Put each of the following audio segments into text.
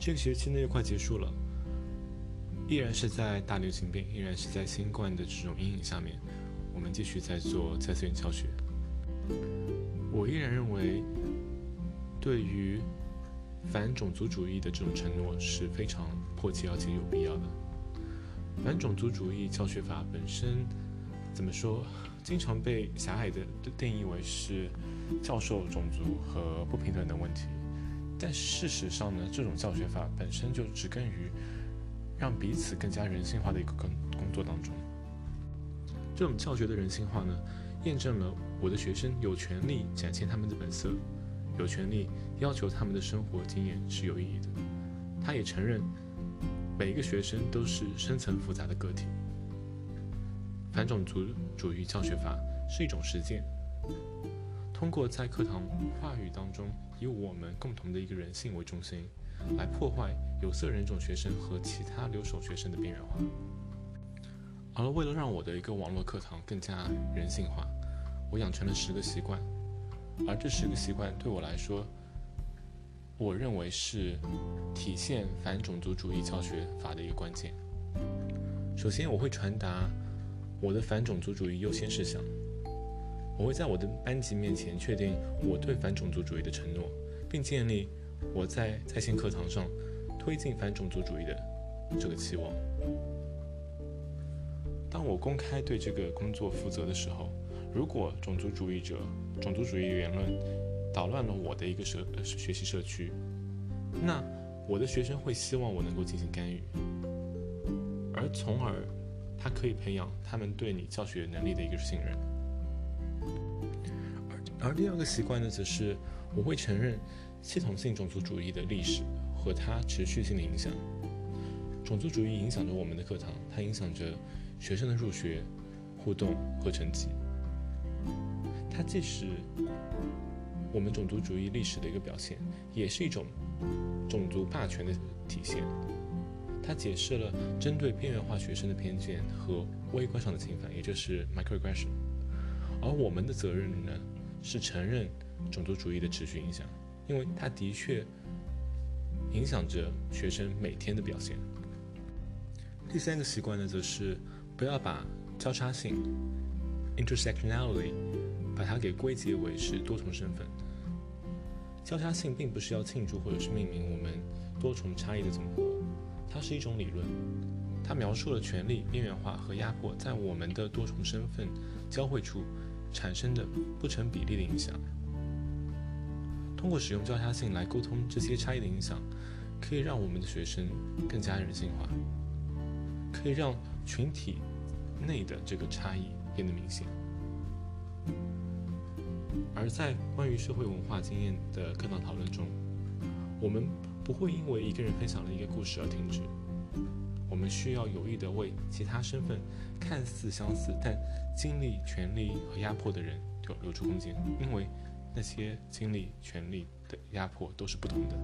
这个学期呢又快结束了，依然是在大流行病，依然是在新冠的这种阴影下面，我们继续在做在线教学。我依然认为，对于反种族主义的这种承诺是非常迫切而且有必要的。反种族主义教学法本身怎么说，经常被狭隘的定义为是教授种族和不平等的问题。但事实上呢，这种教学法本身就植根于让彼此更加人性化的一个工工作当中。这种教学的人性化呢，验证了我的学生有权利展现他们的本色，有权利要求他们的生活经验是有意义的。他也承认。每一个学生都是深层复杂的个体。反种族主义教学法是一种实践，通过在课堂话语当中以我们共同的一个人性为中心，来破坏有色人种学生和其他留守学生的边缘化。而为了让我的一个网络课堂更加人性化，我养成了十个习惯，而这十个习惯对我来说。我认为是体现反种族主义教学法的一个关键。首先，我会传达我的反种族主义优先事项。我会在我的班级面前确定我对反种族主义的承诺，并建立我在在线课堂上推进反种族主义的这个期望。当我公开对这个工作负责的时候，如果种族主义者、种族主义言论，捣乱了我的一个社学习社区，那我的学生会希望我能够进行干预，而从而他可以培养他们对你教学能力的一个信任。而第二个习惯呢，则是我会承认系统性种族主义的历史和它持续性的影响。种族主义影响着我们的课堂，它影响着学生的入学、互动和成绩。它既是我们种族主义历史的一个表现，也是一种种族霸权的体现。它解释了针对边缘化学生的偏见和微观上的侵犯，也就是 microaggression。而我们的责任呢，是承认种族主义的持续影响，因为它的确影响着学生每天的表现。第三个习惯呢，则是不要把交叉性 intersectionality 把它给归结为是多重身份。交叉性并不是要庆祝或者是命名我们多重差异的总和，它是一种理论，它描述了权力边缘化和压迫在我们的多重身份交汇处产生的不成比例的影响。通过使用交叉性来沟通这些差异的影响，可以让我们的学生更加人性化，可以让群体内的这个差异变得明显。而在关于社会文化经验的课堂讨论中，我们不会因为一个人分享了一个故事而停止。我们需要有意地为其他身份看似相似但经历权力和压迫的人留留出空间，因为那些经历权力的压迫都是不同的。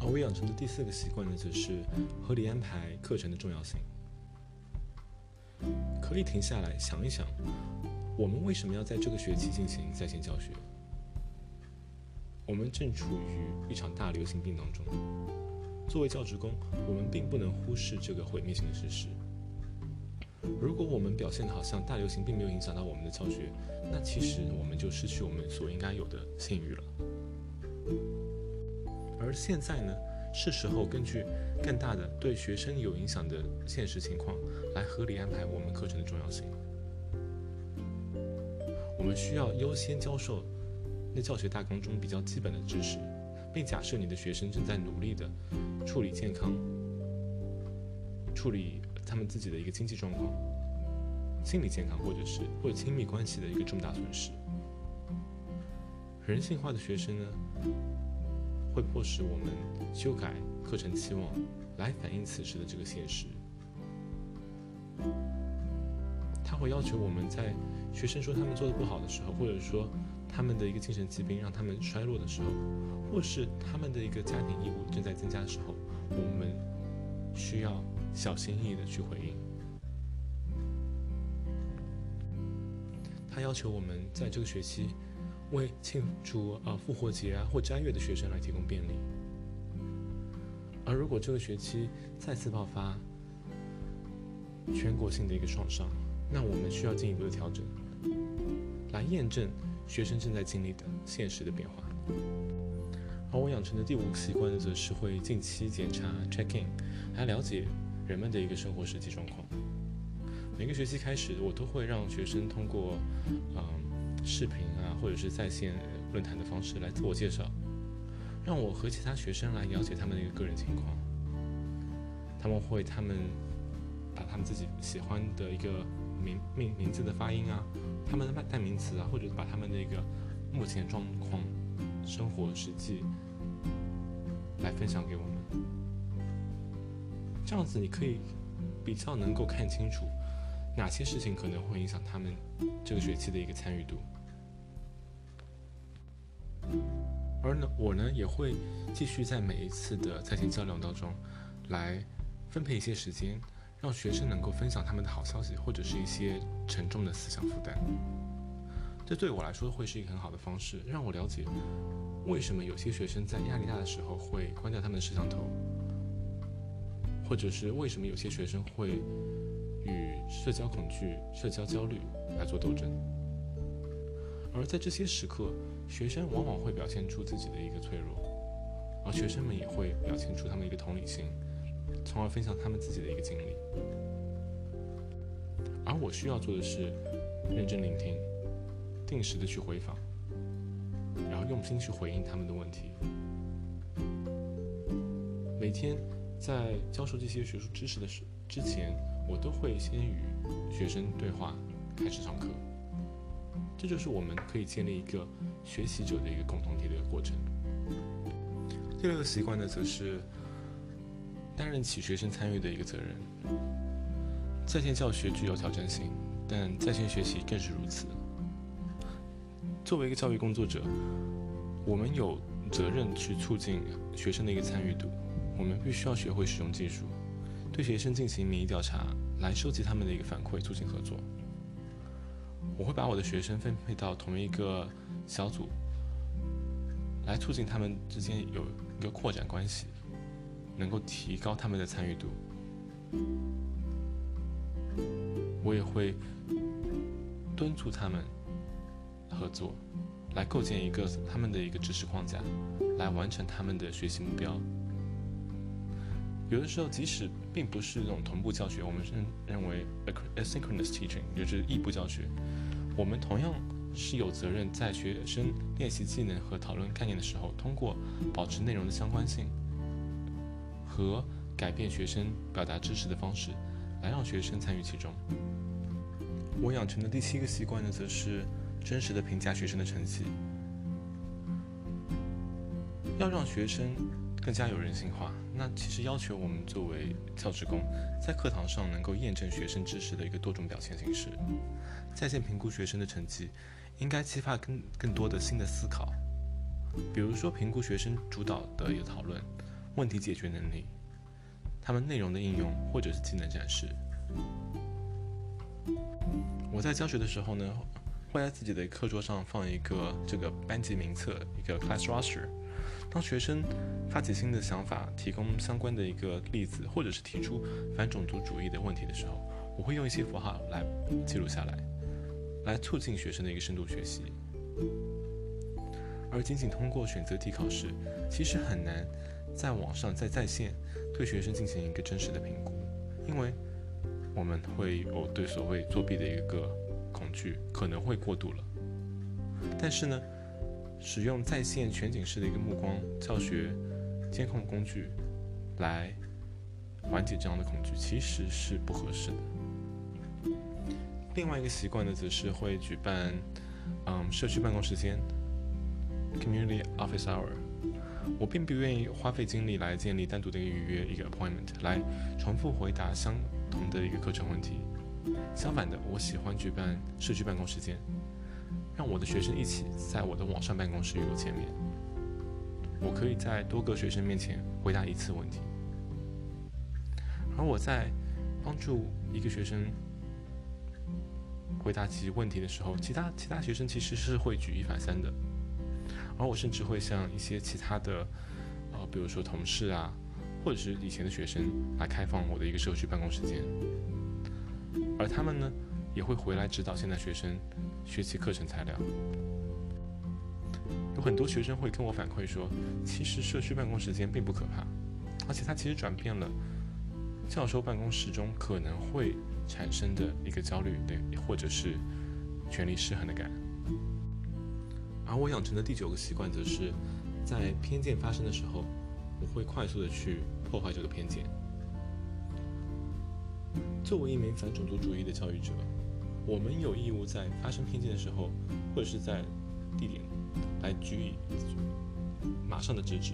而我养成的第四个习惯呢，则是合理安排课程的重要性。可以停下来想一想。我们为什么要在这个学期进行在线教学？我们正处于一场大流行病当中。作为教职工，我们并不能忽视这个毁灭性的事实。如果我们表现的好像大流行并没有影响到我们的教学，那其实我们就失去我们所应该有的信誉了。而现在呢，是时候根据更大的对学生有影响的现实情况，来合理安排我们课程的重要性。我们需要优先教授那教学大纲中比较基本的知识，并假设你的学生正在努力的处理健康、处理他们自己的一个经济状况、心理健康，或者是或者亲密关系的一个重大损失。人性化的学生呢，会迫使我们修改课程期望，来反映此时的这个现实。他会要求我们在。学生说他们做的不好的时候，或者说他们的一个精神疾病让他们衰落的时候，或是他们的一个家庭义务正在增加的时候，我们需要小心翼翼的去回应。他要求我们在这个学期为庆祝啊复活节啊或斋月的学生来提供便利。而如果这个学期再次爆发全国性的一个创伤，那我们需要进一步的调整，来验证学生正在经历的现实的变化。而我养成的第五个习惯，则是会近期检查 check in，来了解人们的一个生活实际状况。每个学期开始，我都会让学生通过嗯视频啊，或者是在线论坛的方式来自我介绍，让我和其他学生来了解他们的一个个人情况。他们会他们把他们自己喜欢的一个名名名字的发音啊，他们的代名词啊，或者把他们的一个目前状况。生活实际来分享给我们，这样子你可以比较能够看清楚哪些事情可能会影响他们这个学期的一个参与度。而呢，我呢也会继续在每一次的在线交流当中来分配一些时间，让学生能够分享他们的好消息或者是一些沉重的思想负担。这对我来说会是一个很好的方式，让我了解为什么有些学生在压力大的时候会关掉他们的摄像头，或者是为什么有些学生会与社交恐惧、社交焦虑来做斗争。而在这些时刻，学生往往会表现出自己的一个脆弱，而学生们也会表现出他们一个同理心，从而分享他们自己的一个经历。而我需要做的是认真聆听。定时的去回访，然后用心去回应他们的问题。每天在教授这些学术知识的时之前，我都会先与学生对话，开始上课。这就是我们可以建立一个学习者的一个共同体的一个过程。第二个习惯呢，则是担任起学生参与的一个责任。在线教学具有挑战性，但在线学习更是如此。作为一个教育工作者，我们有责任去促进学生的一个参与度。我们必须要学会使用技术，对学生进行民意调查，来收集他们的一个反馈，促进合作。我会把我的学生分配到同一个小组，来促进他们之间有一个扩展关系，能够提高他们的参与度。我也会敦促他们。合作，来构建一个他们的一个知识框架，来完成他们的学习目标。有的时候，即使并不是那种同步教学，我们认认为 asynchronous teaching 就是异步教学，我们同样是有责任在学生练习技能和讨论概念的时候，通过保持内容的相关性和改变学生表达知识的方式，来让学生参与其中。我养成的第七个习惯呢，则是。真实的评价学生的成绩，要让学生更加有人性化。那其实要求我们作为教职工，在课堂上能够验证学生知识的一个多种表现形式。在线评估学生的成绩，应该激发更更多的新的思考，比如说评估学生主导的一个讨论、问题解决能力、他们内容的应用或者是技能展示。我在教学的时候呢。会在自己的课桌上放一个这个班级名册，一个 class roster。当学生发起新的想法，提供相关的一个例子，或者是提出反种族主义的问题的时候，我会用一些符号来记录下来，来促进学生的一个深度学习。而仅仅通过选择题考试，其实很难在网上在在线对学生进行一个真实的评估，因为我们会有对所谓作弊的一个。恐惧可能会过度了，但是呢，使用在线全景式的一个目光教学监控工具来缓解这样的恐惧，其实是不合适的。另外一个习惯呢，则是会举办嗯社区办公时间 （community office hour）。我并不愿意花费精力来建立单独的一个预约一个 appointment 来重复回答相同的一个课程问题。相反的，我喜欢举办社区办公时间，让我的学生一起在我的网上办公室与我见面。我可以在多个学生面前回答一次问题，而我在帮助一个学生回答其问题的时候，其他其他学生其实是会举一反三的，而我甚至会向一些其他的，呃，比如说同事啊，或者是以前的学生来开放我的一个社区办公时间，而他们呢也会回来指导现在学生学习课程材料。有很多学生会跟我反馈说，其实社区办公时间并不可怕，而且它其实转变了教授办公室中可能会产生的一个焦虑，对，或者是权力失衡的感。而我养成的第九个习惯，则是在偏见发生的时候，我会快速的去破坏这个偏见。作为一名反种族主义的教育者，我们有义务在发生偏见的时候，或者是在地点。来予以马上的制止。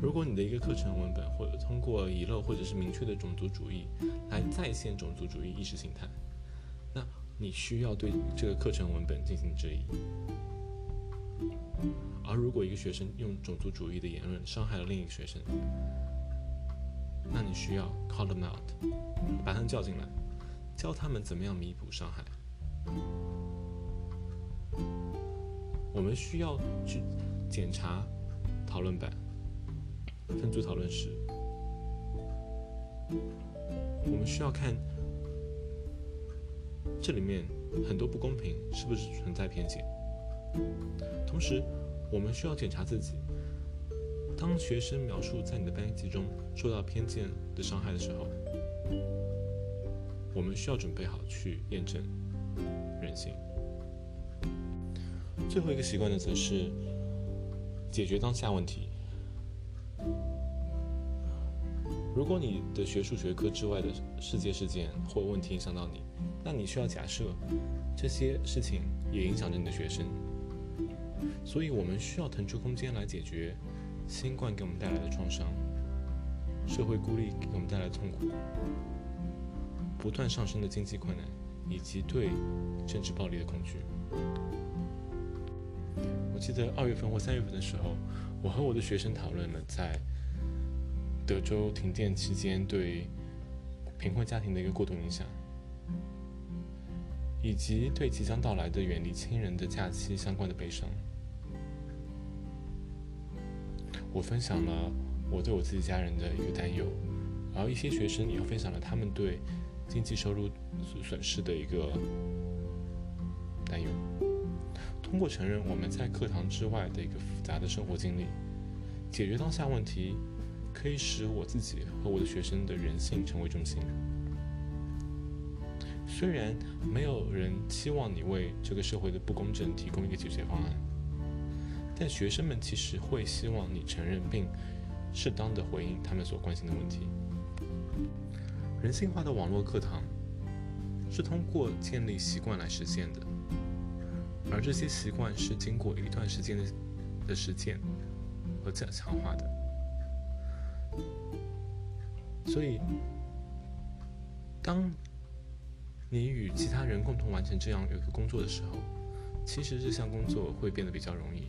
如果你的一个课程文本或者通过遗漏或者是明确的种族主义来再现种族主义意识形态，你需要对这个课程文本进行质疑。而如果一个学生用种族主义的言论伤害了另一个学生，那你需要 call them out，把他们叫进来，教他们怎么样弥补伤害。我们需要去检查讨论板、分组讨论室。我们需要看这里面很多不公平是不是存在偏见。同时，我们需要检查自己。当学生描述在你的班级中受到偏见的伤害的时候，我们需要准备好去验证人性。最后一个习惯呢，则是解决当下问题。如果你的学术学科之外的世界事件或问题影响到你，那你需要假设这些事情也影响着你的学生。所以我们需要腾出空间来解决新冠给我们带来的创伤、社会孤立给我们带来的痛苦、不断上升的经济困难以及对政治暴力的恐惧。我记得二月份或三月份的时候，我和我的学生讨论了在德州停电期间对贫困家庭的一个过度影响，以及对即将到来的远离亲人的假期相关的悲伤。我分享了我对我自己家人的一个担忧，而一些学生也分享了他们对经济收入损失的一个担忧。通过承认我们在课堂之外的一个复杂的生活经历，解决当下问题，可以使我自己和我的学生的人性成为中心。虽然没有人期望你为这个社会的不公正提供一个解决方案，但学生们其实会希望你承认并适当的回应他们所关心的问题。人性化的网络课堂是通过建立习惯来实现的。而这些习惯是经过一段时间的的实践和强强化的，所以，当你与其他人共同完成这样一个工作的时候，其实这项工作会变得比较容易。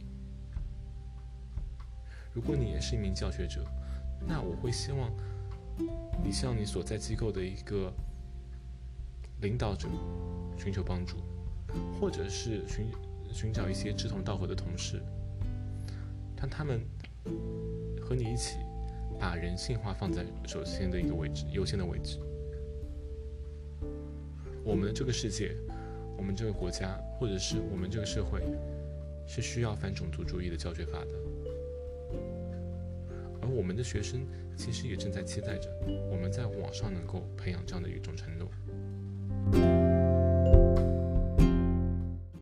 如果你也是一名教学者，那我会希望你向你所在机构的一个领导者寻求帮助。或者是寻寻找一些志同道合的同事，让他们和你一起把人性化放在首先的一个位置，优先的位置。我们的这个世界，我们这个国家，或者是我们这个社会，是需要反种族主义的教学法的。而我们的学生其实也正在期待着我们在网上能够培养这样的一种承诺。